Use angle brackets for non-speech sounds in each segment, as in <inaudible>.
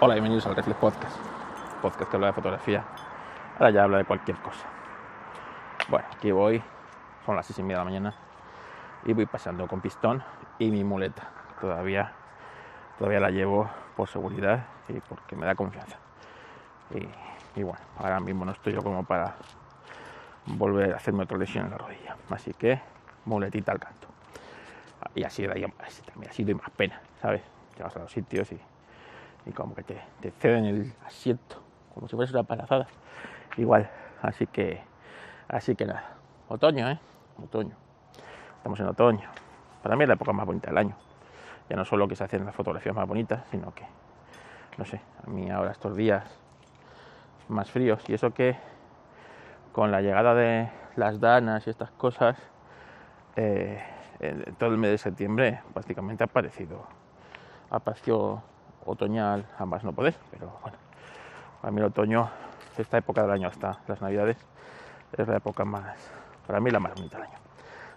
Hola, bienvenidos al Reflex Podcast, podcast que habla de fotografía. Ahora ya habla de cualquier cosa. Bueno, aquí voy, son las seis y media de la mañana y voy pasando con pistón y mi muleta. Todavía, todavía la llevo por seguridad y porque me da confianza. Y, y bueno, ahora mismo no estoy yo como para volver a hacerme otra lesión en la rodilla. Así que muletita al canto. Y así, así también así doy más pena, ¿sabes? Llegas a los sitios y y como que te, te ceden el asiento, como si fuese una palazada. Igual, así que, así que nada, otoño, ¿eh? Otoño. Estamos en otoño. Para mí es la época más bonita del año. Ya no solo que se hacen las fotografías más bonitas, sino que, no sé, a mí ahora estos días más fríos y eso que con la llegada de las danas y estas cosas, eh, todo el mes de septiembre prácticamente ha aparecido, ha aparecido otoñal a más no poder, pero bueno, para mí el otoño, esta época del año hasta las navidades, es la época más, para mí la más bonita del año.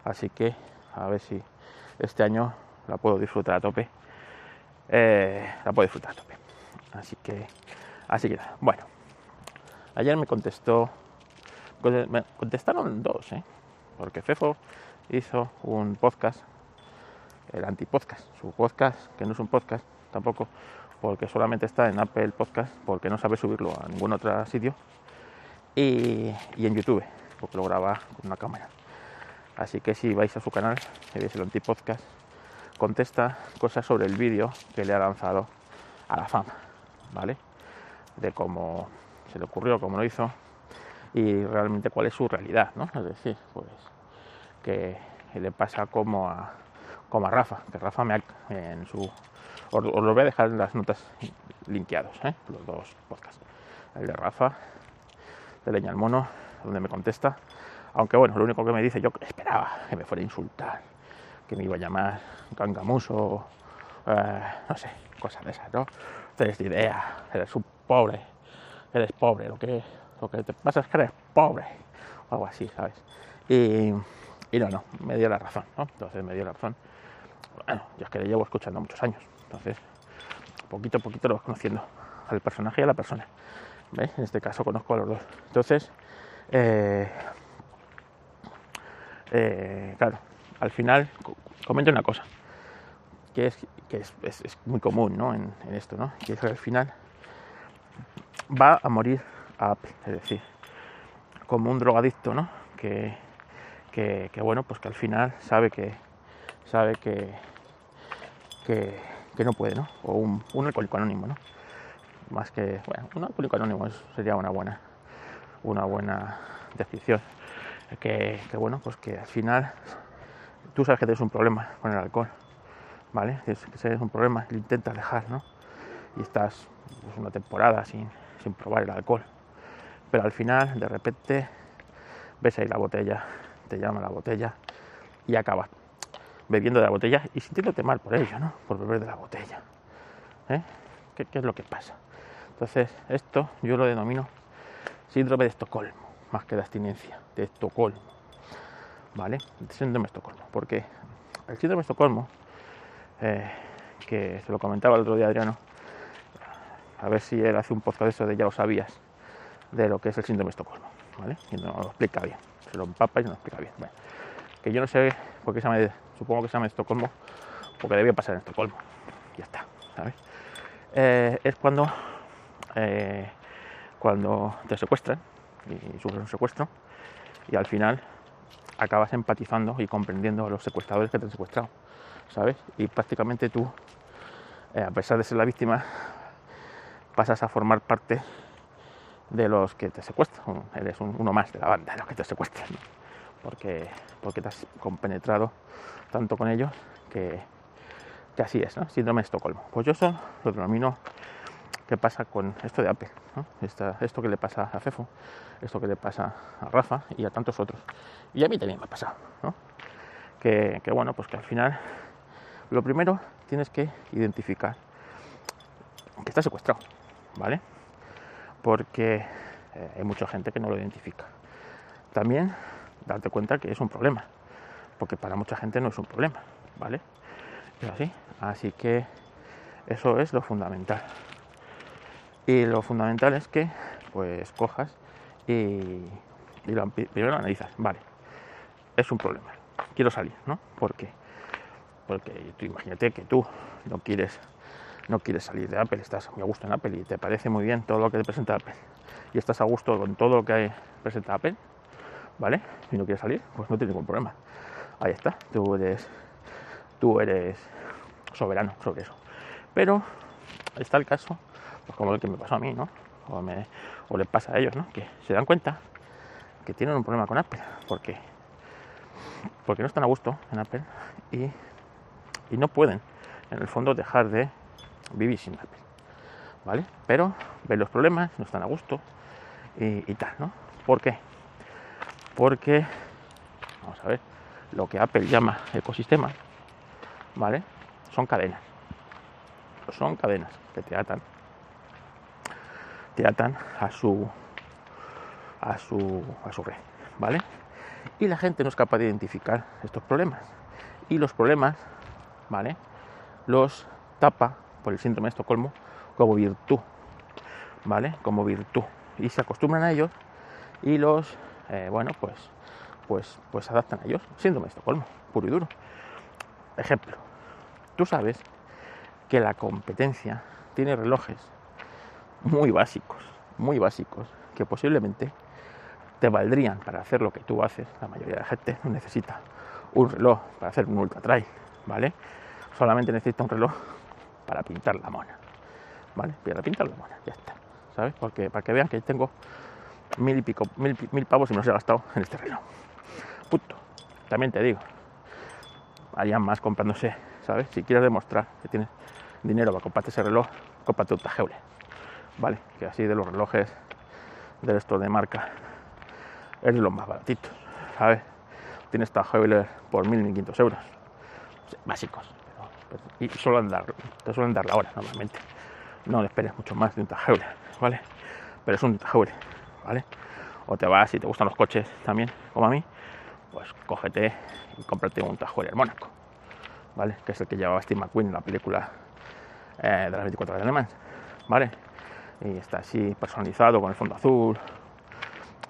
Así que a ver si este año la puedo disfrutar a tope. Eh, la puedo disfrutar a tope. Así que, así que. Bueno, ayer me contestó, me contestaron dos, ¿eh? porque Fefo hizo un podcast, el antipodcast, su podcast, que no es un podcast tampoco, porque solamente está en Apple Podcast, porque no sabe subirlo a ningún otro sitio, y, en YouTube, porque lo graba con una cámara. Así que si vais a su canal, veis el antipodcast, contesta cosas sobre el vídeo que le ha lanzado a la fama, ¿vale? De cómo se le ocurrió, cómo lo hizo y realmente cuál es su realidad, ¿no? Es decir, pues que le pasa como a, como a Rafa, que Rafa me ha, en su os, lo voy a dejar en las notas linkeados, ¿eh? los dos podcasts. El de Rafa, de Leña al Mono, donde me contesta. Aunque bueno, lo único que me dice, yo esperaba que me fuera a insultar, que me iba a llamar gangamuso, eh, no sé, cosas de esas, ¿no? Tienes idea, eres un pobre, eres pobre, lo que, lo que te pasa es que eres pobre, o algo así, ¿sabes? Y, y no, no, me dio la razón, ¿no? Entonces me dio la razón. Bueno, yo es que le llevo escuchando muchos años, entonces, poquito a poquito lo vas conociendo al personaje y a la persona. ¿Veis? En este caso conozco a los dos. Entonces, eh, eh, claro, al final comento una cosa que es, que es, muy común ¿no? en, esto, ¿no? que es que al final va a morir a es decir, como un drogadicto, ¿no? Que, que, bueno, pues que al final sabe que sabe que, que, que no puede, ¿no? O un, un alcohólico anónimo, ¿no? Más que, bueno, un alcohólico anónimo sería una buena, una buena decisión. Que, que, bueno, pues que al final tú sabes que tienes un problema con el alcohol, ¿vale? Que tienes un problema lo intentas dejar, ¿no? Y estás pues, una temporada sin, sin probar el alcohol. Pero al final, de repente, ves ahí la botella, te llama la botella y acabas bebiendo de la botella y sintiéndote mal por ello, ¿no? Por beber de la botella. ¿eh? ¿Qué, es lo que pasa? Entonces, esto yo lo denomino síndrome de Estocolmo, más que de abstinencia, de Estocolmo. ¿Vale? Síndrome de Estocolmo. Porque el síndrome de Estocolmo, eh, que se lo comentaba el otro día Adriano, a ver si él hace un podcast de eso de ya lo sabías, de lo que es el síndrome de Estocolmo. ¿Vale? Y no lo explica bien. Se lo empapa y no lo explica bien. que yo no sé por qué se llama supongo que se llama Estocolmo, porque debía pasar en Estocolmo. Ya está, ¿sabes? Eh, es cuando, eh, cuando te secuestran y sufres un secuestro y al final acabas empatizando y comprendiendo a los secuestradores que te han secuestrado, ¿sabes? Y prácticamente tú, eh, a pesar de ser la víctima, pasas a formar parte de los que te secuestran. Eres uno más de la banda de los que te secuestran, porque, porque te has compenetrado tanto con ellos que, así es, ¿no? Síndrome de Estocolmo. Pues yo eso lo denomino que pasa con esto de Apple, esto que le pasa a Fefo, esto que le pasa a Rafa y a tantos otros. Y a mí también me ha pasado, Que, bueno, pues que al final lo primero tienes que identificar que está secuestrado, ¿vale? Porque eh, hay mucha gente que no lo identifica. También darte cuenta que es un problema, porque para mucha gente no es un problema, ¿vale? Es así. Así que eso es lo fundamental. Y lo fundamental es que pues cojas y, y lo, primero lo analizas, vale, es un problema, quiero salir, ¿no? ¿Por qué? Porque tú imagínate que tú no quieres, no quieres salir de Apple, estás muy a gusto en Apple y te parece muy bien todo lo que te presenta Apple y estás a gusto con todo lo que presenta Apple, ¿vale? Y no quieres salir, pues no tienes ningún problema. Ahí está, tú eres, tú eres soberano sobre eso. Pero está el caso, pues como el que me pasó a mí, ¿no? O, me, o le pasa a ellos, ¿no? Que se dan cuenta que tienen un problema con Apple. porque Porque no están a gusto en Apple y, y no pueden, en el fondo, dejar de vivir sin Apple. ¿Vale? Pero ven los problemas, no están a gusto y, y tal, ¿no? ¿Por qué? Porque, vamos a ver, lo que Apple llama ecosistema, ¿vale? Son cadenas. Son cadenas que te atan. Te atan a su a su a su ¿vale? Y la gente no es capaz de identificar estos problemas. Y los problemas, ¿vale? Los tapa por el síndrome de Estocolmo como virtud, ¿vale? Como virtud. Y se acostumbran a ellos y los, eh, bueno, pues pues, pues adaptan a ellos. Síndrome de Estocolmo, puro y duro. Ejemplo, tú sabes que la competencia tiene relojes muy básicos, muy básicos, que posiblemente te valdrían para hacer lo que tú haces. La mayoría de la gente no necesita un reloj para hacer un ultra trail, ¿vale? Solamente necesita un reloj para pintar la mona, ¿vale? Para pintar la mona, ya está, ¿sabes? Porque para que vean que tengo mil y pico, mil, mil pavos y me los he gastado en este reloj. También te digo, harían más comprándose, ¿sabes? Si quieres demostrar que tienes dinero para comprarte ese reloj, cómprate un Tajeule, ¿vale? Que así de los relojes de estos de marca es de los más baratitos, ¿sabes? Tienes Tajeule por 1.500 euros, básicos, y suelen dar, te suelen dar la hora normalmente. No esperes mucho más de un Tajeule, ¿vale? Pero es un Tajeule, O te vas si te gustan los coches también, como a mí, pues cógete y cómprate un Tajuel Mónaco, ¿vale? Que es el que llevaba Steve McQueen en la película eh, de las 24 horas de Le ¿vale? Y está así personalizado con el fondo azul,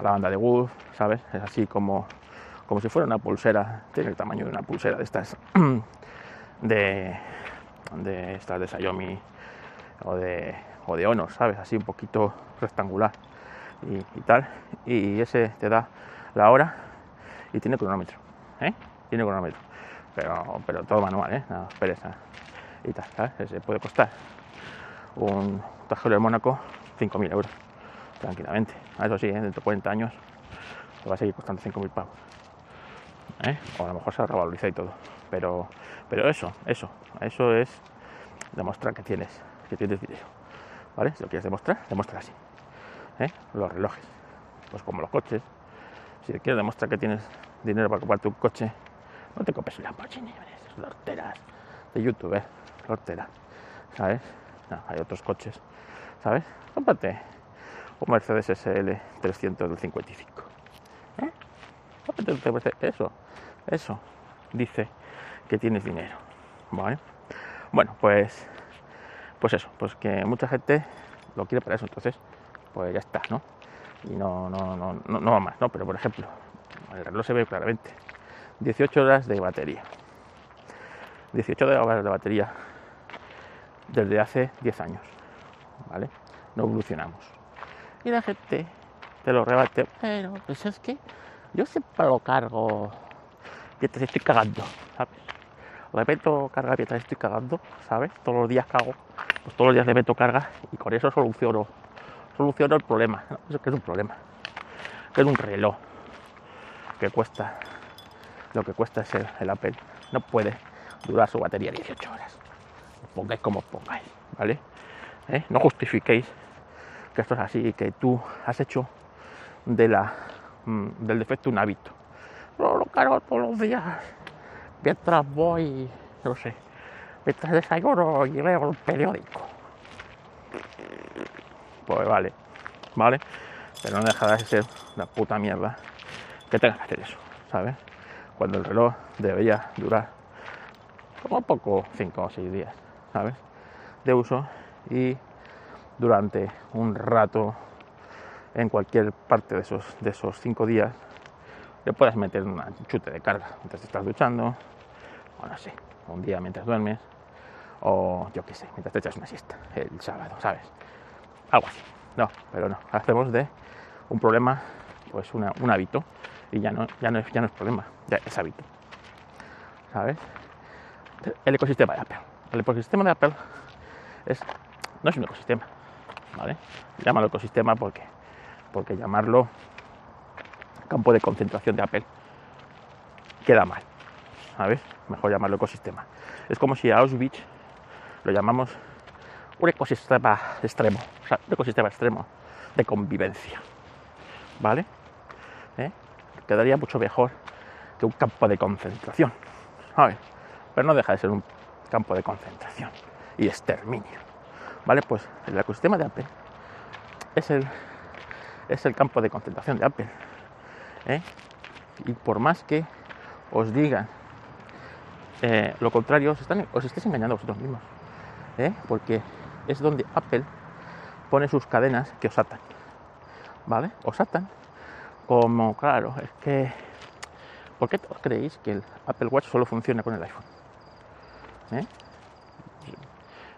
la banda de wood, ¿sabes? Es así como, como si fuera una pulsera, tiene el tamaño de una pulsera de estas <clears throat> de, de estas de Xiaomi o de, o de Honor, ¿sabes? Así un poquito rectangular y, tal. Y ese te da la hora y tiene cronómetro, ¿eh? Tiene cronómetro, pero, pero todo manual, ¿eh? Nada, pereza y tal, ¿sabes? Se puede costar un tajero de Mónaco 5.000 euros, tranquilamente. Eso sí, ¿eh? dentro de 40 años te va a seguir costando 5.000 pavos. ¿eh? O a lo mejor se revaloriza y todo. Pero, pero eso, eso, eso es demostrar que tienes, que tienes dinero. ¿Vale? Si lo quieres demostrar, demuestra así. ¿Eh? Los relojes, pues como los coches, si quieres demostrar que tienes dinero para comprarte un coche, no te compres un Lamborghini, lorteras de YouTube, ¿eh? ¿sabes? hay otros coches, ¿sabes? Cómprate un Mercedes SL 300 del 55. ¿eh? Eso, eso dice que tienes dinero, ¿vale? Bueno, pues, pues eso, pues que mucha gente lo quiere para eso, entonces, pues ya está, ¿no? y no, no, no, no, va más, ¿no? Pero por ejemplo, el reloj se ve claramente. 18 horas de batería. 18 horas de batería desde hace 10 años, ¿vale? No evolucionamos. Y la gente te lo rebate, pero pues es que yo siempre lo cargo mientras estoy cagando, ¿sabes? Le meto carga mientras estoy cagando, ¿sabes? Todos los días cago, pues todos los días le meto carga y con eso soluciono soluciono el problema. <laughs> No, que es un problema. Que es un reloj que cuesta lo que cuesta es el, Apple. No puede durar su batería 18 horas. pongáis como pongáis, ¿vale? ¿Eh? No justifiquéis que esto es así, que tú has hecho de la, mm, del defecto un hábito. No, lo cargo todos los días mientras voy, no sé, mientras desayuno y leo el periódico pues vale, ¿vale? Pero no deja de ser una puta mierda que tengas que hacer eso, ¿sabes? Cuando el reloj debería durar como poco 5 o 6 días, ¿sabes? De uso y durante un rato en cualquier parte de esos, de esos cinco días, le puedas meter un chute de carga mientras estás duchando, o no sé, un día mientras duermes, o yo qué sé, mientras te echas una siesta el sábado, ¿sabes? Algo. No, pero no, hacemos de un problema, pues un hábito, y ya no, ya, no es, ya no es problema, ya es hábito. ¿Sabes? El ecosistema de Apple. El ecosistema de Apple es, no es un ecosistema, ¿vale? Llámalo ecosistema porque, porque llamarlo campo de concentración de Apple queda mal, ¿sabes? Mejor llamarlo ecosistema. Es como si a Auschwitz lo llamamos un ecosistema extremo, o sea, un ecosistema extremo de convivencia, ¿vale? ¿Eh? Quedaría mucho mejor que un campo de concentración, ¿sabes? Pero no deja de ser un campo de concentración y exterminio, ¿vale? Pues el ecosistema de Apple es el, es el campo de concentración de Apple, ¿eh? Y por más que os digan eh, lo contrario, os estáis engañando a vosotros mismos. ¿eh? Porque es donde Apple pone sus cadenas que os atan. ¿Vale? Os atan. Como, claro, es que. ¿Por qué creéis que el Apple Watch solo funciona con el iPhone? ¿Eh?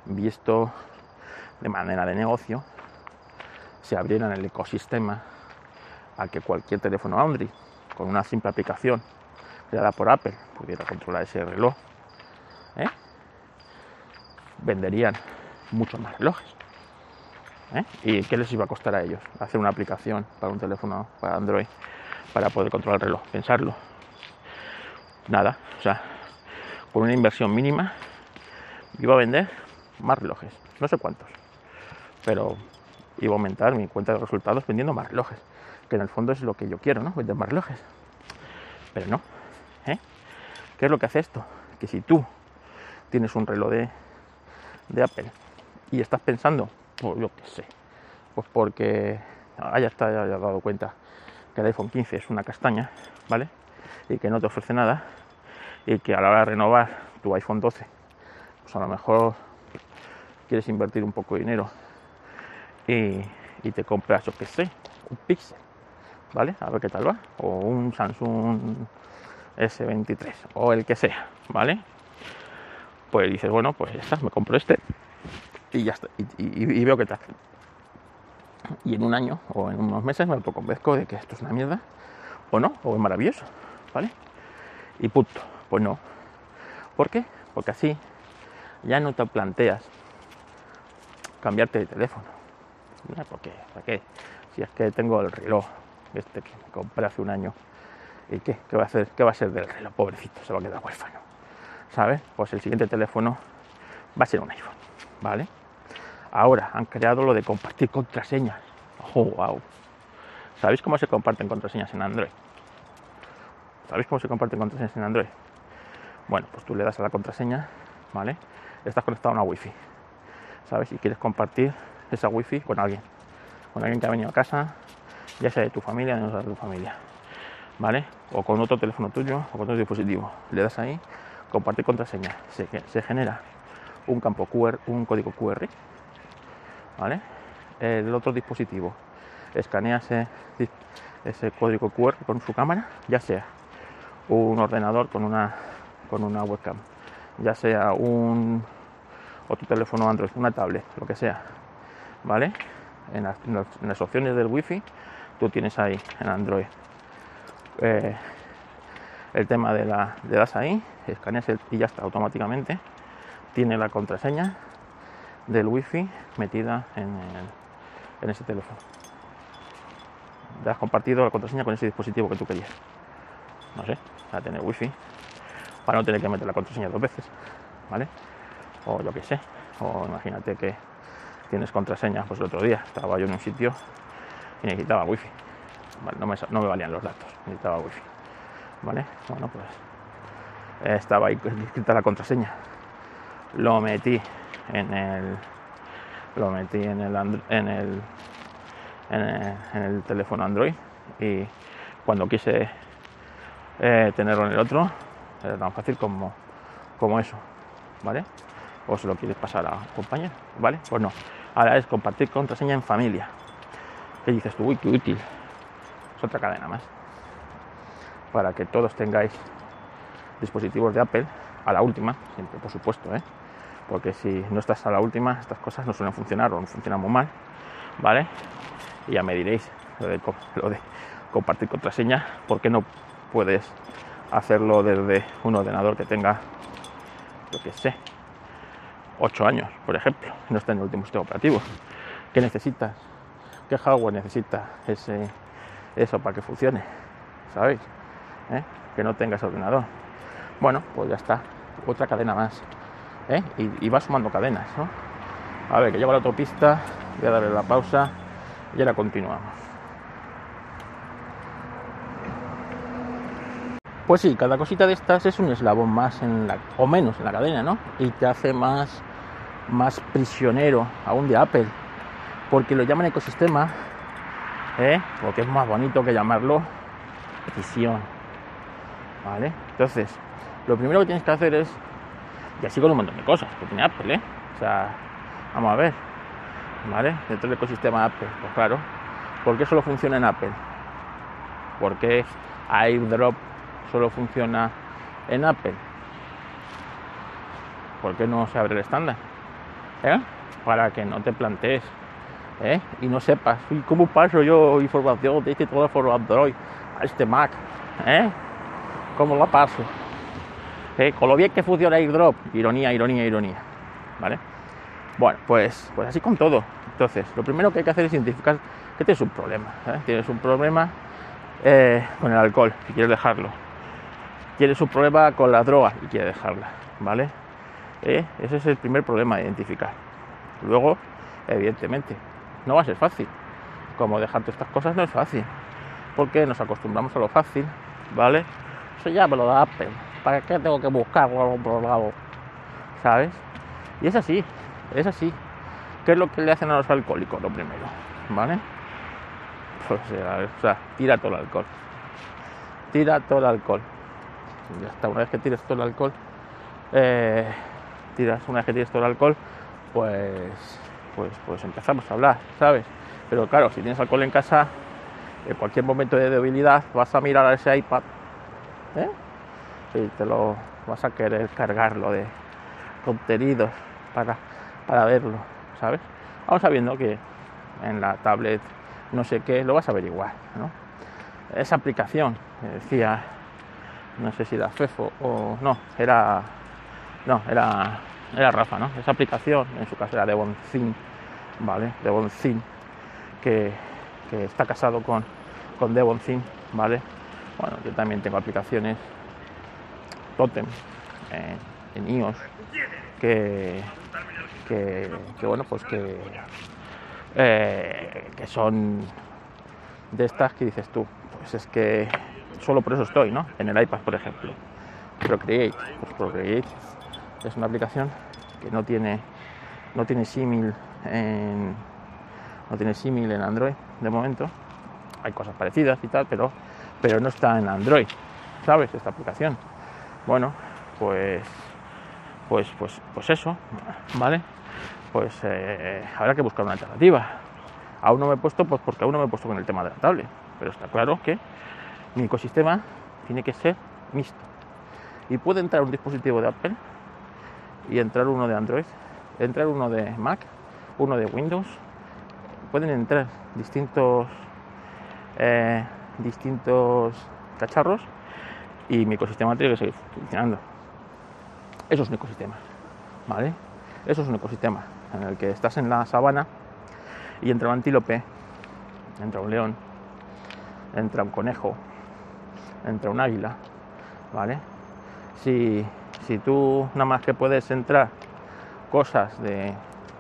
Visto de manera de negocio, se abrieran el ecosistema a que cualquier teléfono Android con una simple aplicación creada por Apple pudiera controlar ese reloj, ¿eh? venderían muchos más relojes. ¿eh? ¿Y qué les iba a costar a ellos? Hacer una aplicación para un teléfono, para Android, para poder controlar el reloj. Pensarlo. Nada. O sea, por una inversión mínima, iba a vender más relojes. No sé cuántos. Pero iba a aumentar mi cuenta de resultados vendiendo más relojes. Que en el fondo es lo que yo quiero, ¿no? Vender más relojes. Pero no. ¿eh? ¿Qué es lo que hace esto? Que si tú tienes un reloj de de Apple y estás pensando, pues yo qué sé, pues porque haya está ya dado cuenta que el iPhone 15 es una castaña, ¿vale? Y que no te ofrece nada y que a la hora de renovar tu iPhone 12, pues a lo mejor quieres invertir un poco de dinero y, y te compras, yo qué sé, un Pixel, ¿vale? A ver qué tal va, o un Samsung S23 o el que sea, ¿vale? pues dices, bueno, pues ya está, me compro este y ya está, y, veo que tal. Y en un año o en unos meses me autoconvenzco de que esto es una mierda, o no, o es maravilloso, ¿vale? Y punto, pues no. ¿Por qué? Porque así ya no te planteas cambiarte de teléfono. ¿Por qué? ¿Para qué? Si es que tengo el reloj este que me compré hace un año. ¿Y qué? ¿Qué va a hacer? ¿Qué va a ser del reloj? Pobrecito, se va a quedar huérfano. ¿sabes? Pues el siguiente teléfono va a ser un iPhone, ¿vale? Ahora han creado lo de compartir contraseñas. Oh, wow. ¿Sabéis cómo se comparten contraseñas en Android? ¿Sabéis cómo se comparten contraseñas en Android? Bueno, pues tú le das a la contraseña, ¿vale? Estás conectado a una wifi, ¿sabes? Y quieres compartir esa wifi con alguien, con alguien que ha venido a casa, ya sea de tu familia no de tu familia, ¿vale? O con otro teléfono tuyo o con otro dispositivo. Le das ahí compartir contraseña, se, se genera un campo QR, un código QR, ¿vale? El otro dispositivo escanea ese, código QR con su cámara, ya sea un ordenador con una, con una webcam, ya sea un otro teléfono Android, una tablet, lo que sea, ¿vale? En las, opciones del wifi tú tienes ahí en Android eh, el tema de la de das ahí, escaneas y ya está automáticamente. Tiene la contraseña del wifi metida en, en ese teléfono. Ya has compartido la contraseña con ese dispositivo que tú querías. No sé, para tener wifi, para no tener que meter la contraseña dos veces, ¿vale? O yo qué sé, o imagínate que tienes contraseña, pues el otro día estaba yo en un sitio y necesitaba wifi. no, me, no me valían los datos, necesitaba wifi. ¿vale? Bueno, pues estaba ahí escrita la contraseña. Lo metí en el lo metí en el en el, en el, teléfono Android y cuando quise eh, tenerlo en el otro era tan fácil como, como eso, ¿vale? O se lo quieres pasar a un compañero, ¿vale? Pues no, Ahora es compartir contraseña en familia. ¿Qué dices tú? Uy, qué útil. Es otra cadena más. Para que todos tengáis dispositivos de Apple a la última, siempre por supuesto, ¿eh? Porque si no estás a la última, estas cosas no suelen funcionar o no funcionan muy mal, ¿vale? Y ya me diréis lo de, compartir contraseña, ¿por qué no puedes hacerlo desde un ordenador que tenga, lo que sé, 8 años, por ejemplo, no está en el último sistema operativo? ¿Qué necesitas? ¿Qué hardware necesita ese, eso para que funcione? ¿Sabéis? ¿Eh? Que no tengas ordenador. Bueno, pues ya está, otra cadena más. ¿Eh? Y, va sumando cadenas, ¿no? A ver, que llego a la autopista, voy a darle la pausa y ahora continuamos. Pues sí, cada cosita de estas es un eslabón más en la, o menos en la cadena, ¿no? Y te hace más, más prisionero aún de Apple, porque lo llaman ecosistema, ¿eh? porque es más bonito que llamarlo prisión, ¿vale? Entonces, lo primero que tienes que hacer es, y así con un montón de cosas que tiene Apple, ¿eh? O sea, vamos a ver, ¿vale? Dentro del ecosistema Apple, pues claro, ¿por qué solo funciona en Apple? ¿Por qué AirDrop solo funciona en Apple. ¿Por qué no se abre el estándar? ¿Eh? Para que no te plantees ¿eh? y no sepas cómo paso yo información de este teléfono Android a este Mac. ¿Eh? ¿Cómo lo paso? ¿Eh? Con lo bien que funciona AirDrop, ironía, ironía, ironía. ¿Vale? Bueno, pues, pues así con todo. Entonces, lo primero que hay que hacer es identificar que tienes un problema. Tienes un problema con el alcohol, si quieres dejarlo tiene su problema con la droga y quiere dejarla, ¿vale? Eh, ese es el primer problema de identificar. Luego, evidentemente, no va a ser fácil. Como dejarte estas cosas no es fácil, porque nos acostumbramos a lo fácil, ¿vale? Eso ya me lo da Apple. ¿Para qué tengo que buscarlo a otro lado? ¿Sabes? Y es así, es así. ¿Qué es lo que le hacen a los alcohólicos? Lo primero, ¿vale? Pues, o sea, tira todo el alcohol. Tira todo el alcohol ya está, una vez que tires todo el alcohol, eh, tiras, una vez que tires todo el alcohol, pues, pues, pues empezamos a hablar, ¿sabes? Pero claro, si tienes alcohol en casa, en cualquier momento de debilidad vas a mirar a ese iPad, ¿eh? Y te lo vas a querer cargarlo de contenidos para, para verlo, ¿sabes? Vamos sabiendo que en la tablet no sé qué, lo vas a averiguar, ¿no? Esa aplicación, decía no sé si era Fefo o no, era no, era era Rafa, ¿no? Esa aplicación, en su caso era de Bonzin, ¿vale? De Bonzin, que, que está casado con, con Devonzin, ¿vale? Bueno, yo también tengo aplicaciones Totem eh, en iOS que, que, bueno, pues que, eh, que son de estas que dices tú, pues es que solo por eso estoy, ¿no? En el iPad, por ejemplo. Procreate, pues Procreate es una aplicación que no tiene no tiene símil en no tiene símil en Android de momento. Hay cosas parecidas y tal, pero pero no está en Android, ¿sabes? Esta aplicación. Bueno, pues pues pues pues eso, ¿vale? Pues eh, habrá que buscar una alternativa. Aún no me he puesto, pues porque aún no me he puesto con el tema de la tablet, pero está claro que mi ecosistema tiene que ser mixto. Y puede entrar un dispositivo de Apple y entrar uno de Android, entrar uno de Mac, uno de Windows. Pueden entrar distintos, eh, distintos cacharros y mi ecosistema tiene que seguir funcionando. Eso es un ecosistema, ¿vale? Eso es un ecosistema en el que estás en la sabana y entra un antílope, entra un león, entra un conejo, entre un águila, ¿vale? Si, si tú nada más que puedes entrar cosas de,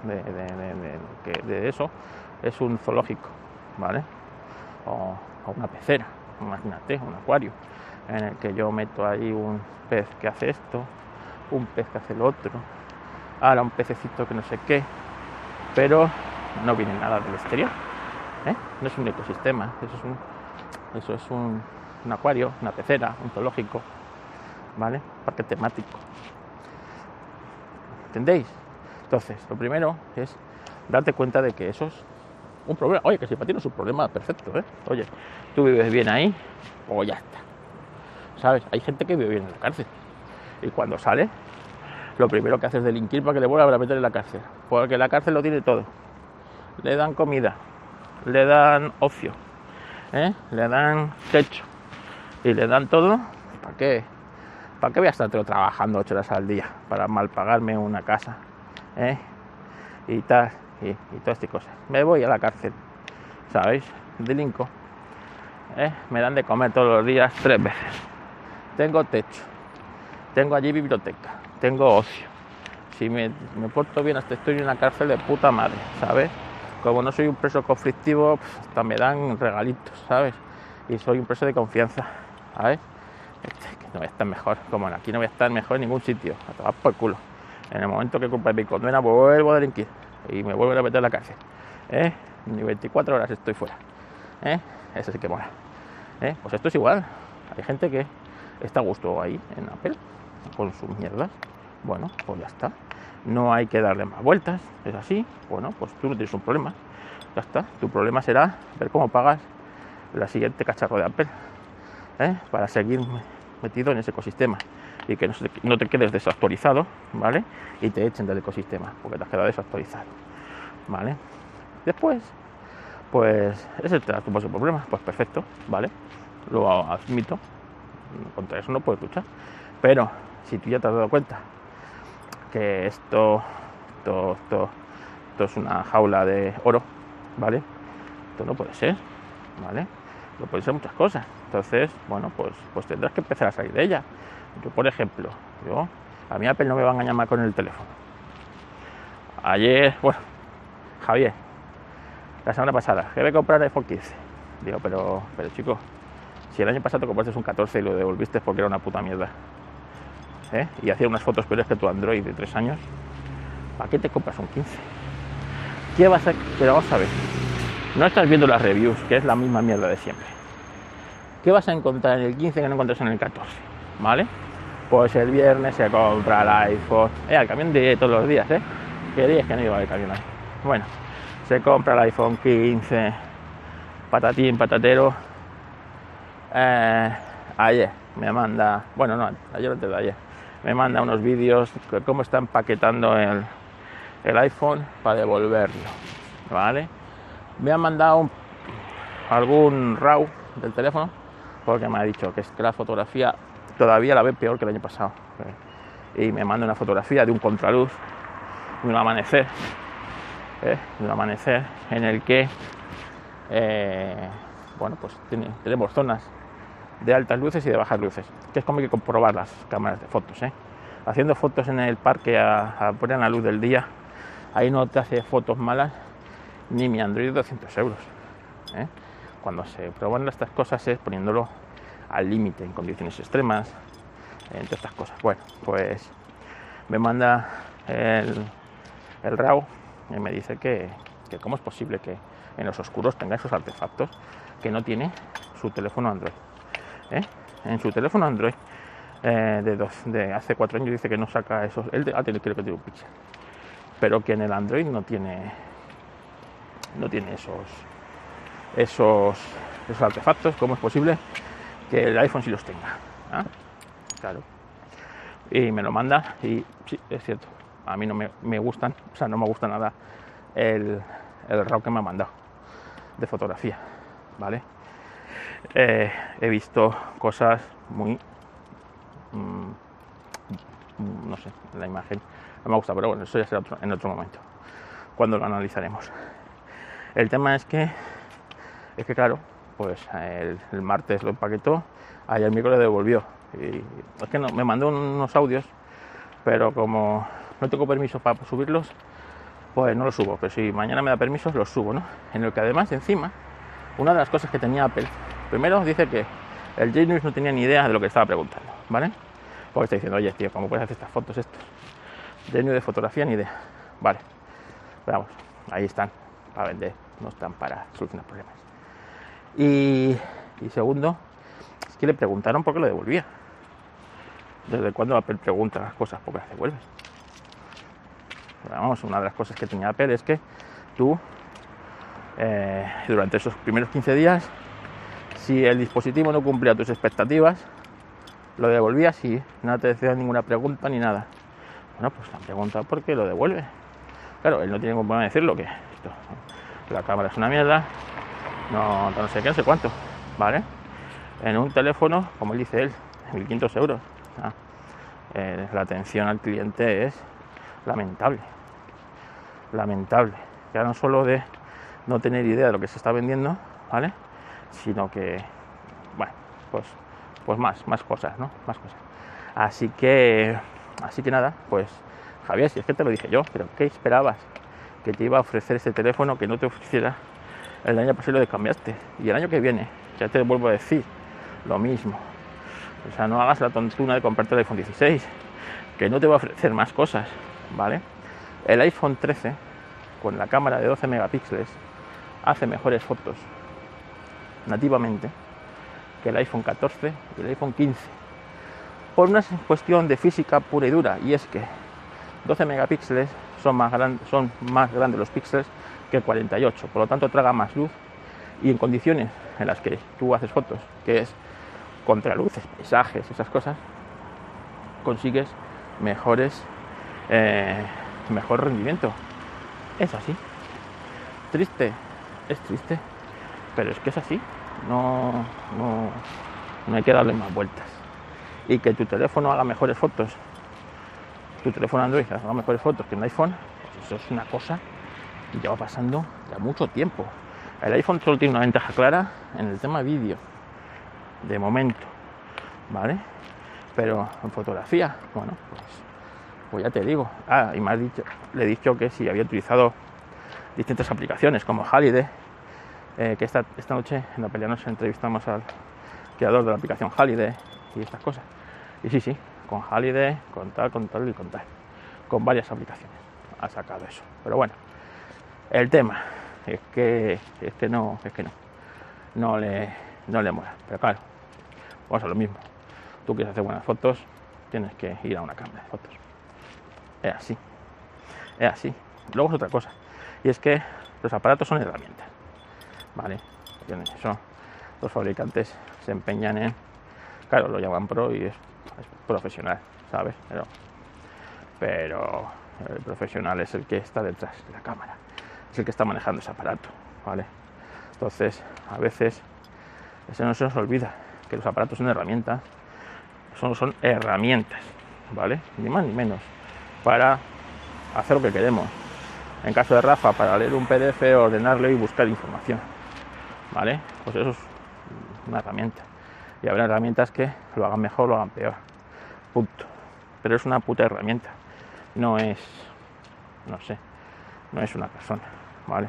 de, eso, es un zoológico, ¿vale? O, una pecera, imagínate, un acuario, en el que yo meto ahí un pez que hace esto, un pez que hace lo otro, ahora un pececito que no sé qué, pero no viene nada del exterior, ¿eh? no es un ecosistema, eso es un, eso es un, acuario, una pecera, un zoológico, ¿vale? Parque temático. ¿Entendéis? Entonces, lo primero es darte cuenta de que eso es un problema. Oye, que si para ti no es un problema, perfecto, ¿eh? Oye, tú vives bien ahí, o ya está. ¿Sabes? Hay gente que vive bien en la cárcel. Y cuando sale, lo primero que hace es delinquir para que le vuelvan a meter en la cárcel. Porque la cárcel lo tiene todo. Le dan comida, le dan ocio, ¿eh? le dan techo y le dan todo. ¿Para qué? ¿Para qué voy a estar trabajando ocho horas al día? Para mal pagarme una casa. ¿eh? Y tal, y, y todas estas cosas. Me voy a la cárcel, ¿sabéis? Delinco. ¿eh? Me dan de comer todos los días tres veces. Tengo techo. Tengo allí biblioteca. Tengo ocio. Si me, me porto bien, hasta estoy en una cárcel de puta madre, ¿sabes? Como no soy un preso conflictivo, pues, hasta me dan regalitos, ¿sabes? Y soy un preso de confianza, ¿sabes? Este, no voy a estar mejor, como aquí no voy a estar mejor en ningún sitio, a tomar por culo. En el momento que culpa mi condena, vuelvo a delinquir y me vuelven a meter en la cárcel. ¿eh? Ni 24 horas estoy fuera. ¿eh? Eso sí que mola. ¿eh? Pues esto es igual. Hay gente que está a gusto ahí en Apple con sus mierdas. Bueno, pues ya está. No hay que darle más vueltas. Es así. Bueno, pues tú no tienes un problema. Ya está. Tu problema será ver cómo pagas la siguiente cacharro de Apple. ¿eh? Para seguir metido en ese ecosistema y que no, te quedes desactualizado, ¿vale? Y te echen del ecosistema porque te has quedado desactualizado, ¿vale? Después, pues ese te tu problema, pues perfecto, ¿vale? Lo admito, contra eso no puedes luchar, pero si tú ya te has dado cuenta que esto, esto, esto, esto es una jaula de oro, ¿vale? Esto no puede ser, ¿vale? No pueden ser muchas cosas. Entonces, bueno, pues, pues tendrás que empezar a salir de ella. Yo, por ejemplo, yo, a mí Apple no me va a más con el teléfono. Ayer, bueno, Javier, la semana pasada, que voy a comprar iPhone 15. Digo, pero, pero chico, si el año pasado te compraste un 14 y lo devolviste porque era una puta mierda. ¿eh? Y hacía unas fotos peores que tu Android de 3 años, ¿para qué te compras un 15? ¿Qué vas a...? Pero vamos a ver. No estás viendo las reviews, que es la misma mierda de siempre. ¿Qué vas a encontrar en el 15 que no encuentras en el 14? ¿Vale? Pues el viernes se compra el iPhone. Eh, el camión de todos los días, ¿eh? ¿Qué días que no iba el camión ahí? Bueno, se compra el iPhone 15, patatín, patatero. Eh, ayer me manda, bueno, no, ayer antes de ayer, me manda unos vídeos de cómo está empaquetando el, el iPhone para devolverlo, ¿vale? Me ha mandado algún RAW del teléfono porque me ha dicho que es que la fotografía todavía la ve peor que el año pasado. Y me manda una fotografía de un contraluz, de un amanecer, ¿eh? un amanecer en el que, eh, bueno, pues tenemos zonas de altas luces y de bajas luces, que es como hay que comprobar las cámaras de fotos. ¿eh? Haciendo fotos en el parque a, a poner la luz del día, ahí no te hace fotos malas ni mi Android de 200 euros. ¿eh? Cuando se prueban estas cosas es poniéndolo al límite, en condiciones extremas, entre estas cosas. Bueno, pues me manda el, el RAW y me dice que, que cómo es posible que en los oscuros tenga esos artefactos que no tiene su teléfono Android. ¿Eh? En su teléfono Android eh, de, dos- de hace cuatro años dice que no saca esos. Él ah, un pixel. Pero que en el Android no tiene. No tiene esos. Esos, esos artefactos. ¿Cómo es posible que el iPhone sí los tenga? ¿Ah? Claro. Y me lo manda y sí, es cierto. A mí no me, me gustan, o sea, no me gusta nada el, el RAW que me ha mandado de fotografía, ¿vale? Eh, he visto cosas muy mm, mm, no sé, la imagen no me gusta, pero bueno, eso ya será otro- en otro momento, cuando lo analizaremos. El tema es que, es que claro, pues el, martes lo empaquetó, ayer el miércoles lo devolvió. Y es que no, me mandó unos audios, pero como no tengo permiso para subirlos, pues no los subo. Pero si mañana me da permiso, los subo, ¿no? En el que además, encima, una de las cosas que tenía Apple, primero dice que el Genius no tenía ni idea de lo que estaba preguntando, ¿vale? Porque está diciendo, oye, tío, ¿cómo puedes hacer estas fotos estos? Genius de fotografía, ni idea. Vale, vamos, ahí están, para vender, no están para solucionar problemas. Y, y segundo, es que le preguntaron por qué lo devolvía. ¿Desde cuándo Apple pregunta las cosas por qué las devuelve? Pero vamos, una de las cosas que tenía Apple es que tú eh, durante esos primeros 15 días, si el dispositivo no cumplía tus expectativas, lo devolvías y no te decía ninguna pregunta ni nada. Bueno, pues la pregunta por qué lo devuelve. Claro, él no tiene como decirlo que esto, la cámara es una mierda, no, no sé qué, no sé cuánto, ¿vale? En un teléfono, como él dice él, 1.500 euros. Ah, eh, la atención al cliente es lamentable, lamentable. Ya no solo de no tener idea de lo que se está vendiendo, ¿vale? Sino que, bueno, pues, pues más, más cosas, ¿no? Más cosas. Así que, así que nada, pues Javier, si es que te lo dije yo, pero ¿qué esperabas? Que te iba a ofrecer este teléfono que no te ofreciera el año pasado lo cambiaste. Y el año que viene, ya te vuelvo a decir, lo mismo. O sea, no hagas la tontuna de comprarte el iPhone 16, que no te va a ofrecer más cosas, ¿vale? El iPhone 13, con la cámara de 12 megapíxeles, hace mejores fotos nativamente que el iPhone 14 y el iPhone 15. Por una cuestión de física pura y dura, y es que 12 megapíxeles son más, son más grandes los píxeles que 48, por lo tanto traga más luz y en condiciones en las que tú haces fotos, que es contraluces, paisajes, esas cosas, consigues mejores, eh, mejor rendimiento. Es así. Triste, es triste, pero es que es así. No, no, no hay que darle más vueltas. Y que tu teléfono haga mejores fotos, tu teléfono Android haga mejores fotos que un iPhone, pues eso es una cosa que lleva pasando ya mucho tiempo. El iPhone solo tiene una ventaja clara en el tema vídeo, de momento, ¿vale? Pero en fotografía, bueno, pues, pues ya te digo. Ah, y me dicho, le he dicho que si había utilizado distintas aplicaciones como Holiday, eh, que esta, esta noche en la pelea nos entrevistamos al creador de la aplicación Holiday y estas cosas. Y sí, sí, con Holiday, con tal, con tal y con tal. Con varias aplicaciones ha sacado eso. Pero bueno, el tema es que, es no, es que no. No le, no le mola. Pero claro, vamos a lo mismo. Tú quieres hacer buenas fotos, tienes que ir a una cámara de fotos. Es así. Es así. Luego es otra cosa. Y es que los aparatos son herramientas. ¿Vale? Eso, los fabricantes se empeñan en. Claro, lo llaman pro y es, profesional, ¿sabes? Pero, pero el profesional es el que está detrás de la cámara, es el que está manejando ese aparato, ¿vale? Entonces, a veces, eso no se nos olvida, que los aparatos son herramientas, son, son herramientas, ¿vale? Ni más ni menos, para hacer lo que queremos. En caso de Rafa, para leer un PDF, ordenarlo y buscar información, ¿vale? Pues eso es una herramienta. Y habrá herramientas que lo hagan mejor, lo hagan peor. Punto. Pero es una puta herramienta. No es, no sé, no es una persona, ¿vale?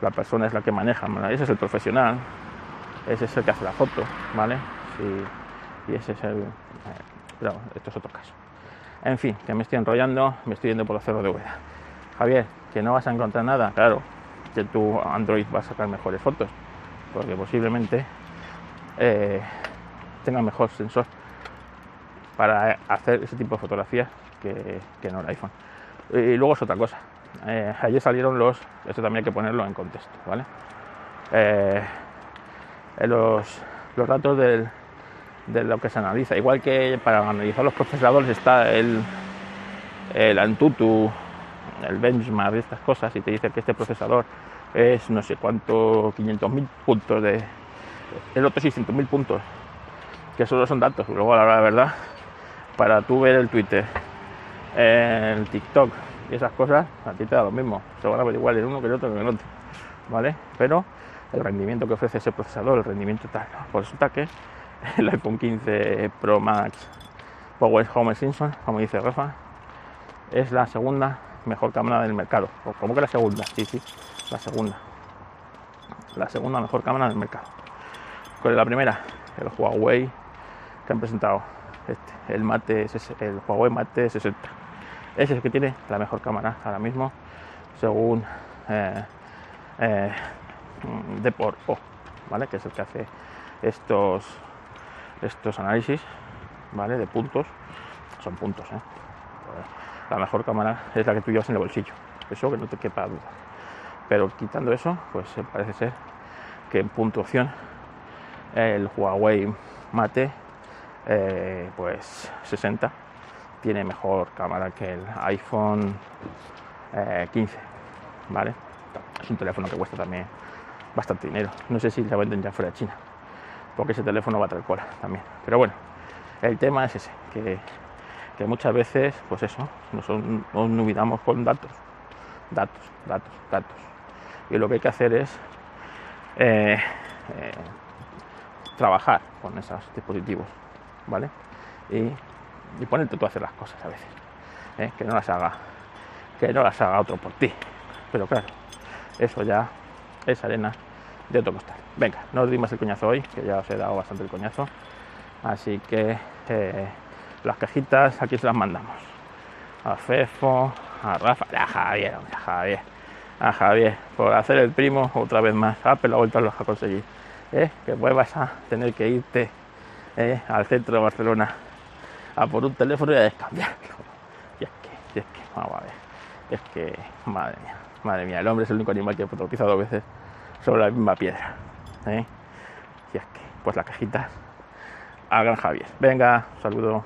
La persona es la que maneja, ese es el profesional, ese es el que hace la foto, ¿vale? Y, ese es el... Eh, pero esto es otro caso. En fin, que me estoy enrollando, me estoy yendo por los cerros de Úbeda. Javier, que no vas a encontrar nada, claro, que tu Android va a sacar mejores fotos, porque posiblemente eh, tenga mejor sensor para hacer ese tipo de fotografías que, que no el iPhone. Y luego es otra cosa. Eh, ayer salieron los, esto también hay que ponerlo en contexto, ¿vale? Eh, los, los datos del, de lo que se analiza. Igual que para analizar los procesadores está el, el Antutu, el benchmark, estas cosas, y te dice que este procesador es no sé cuánto, 500.000 puntos de... El otro 600.000 puntos, que solo son datos. Luego, la verdad, para tú ver el Twitter, el TikTok y esas cosas, a ti te da lo mismo. Se van a ver igual en uno que el otro que el otro. ¿Vale? Pero el rendimiento que ofrece ese procesador, el rendimiento tal. Por resulta que <laughs> el iPhone 15 Pro Max Power Homer Simpson, como dice Rafa, es la segunda mejor cámara del mercado. O como que la segunda, sí, sí, la segunda. La segunda mejor cámara del mercado. ¿Cuál es la primera? El Huawei que han presentado. Este, el Mate, el Huawei Mate 60. Ese es el que tiene la mejor cámara ahora mismo, según eh, eh, ¿vale? Que es el que hace estos estos análisis, ¿vale? De puntos, son puntos, ¿eh? La mejor cámara es la que tú llevas en el bolsillo, eso que no te quepa duda. Pero quitando eso, pues parece ser que en puntuación el Huawei Mate eh, pues 60 tiene mejor cámara que el iPhone 15, eh, ¿vale? Es un teléfono que cuesta también bastante dinero. No sé si se venden ya fuera de China, porque ese teléfono va a traer cola también. Pero bueno, el tema es ese, que, muchas veces, pues eso, nos, olvidamos con datos, datos, datos, datos. Y lo que hay que hacer es eh, eh, trabajar con esos dispositivos, ¿vale? Y, ponerte tú a hacer las cosas a veces, ¿eh? que no las haga, que no las haga otro por ti. Pero claro, eso ya es arena de otro costal. Venga, no os di más el coñazo hoy, que ya os he dado bastante el coñazo. Así que las cajitas aquí se las mandamos. A Fefo, a Rafa, a Javier, a Javier a Javier por hacer el primo otra vez más. Apple la vuelta a conseguir. ¿eh? Que vuelvas a tener que irte ¿eh? al centro de Barcelona a por un teléfono y a descambiarlo. Y es que, y es que, vamos a ver. Es que, madre mía, madre mía, el hombre es el único animal que tropieza dos veces sobre la misma piedra. ¿eh? Y es que, pues las cajitas hagan Javier. Venga, saludo.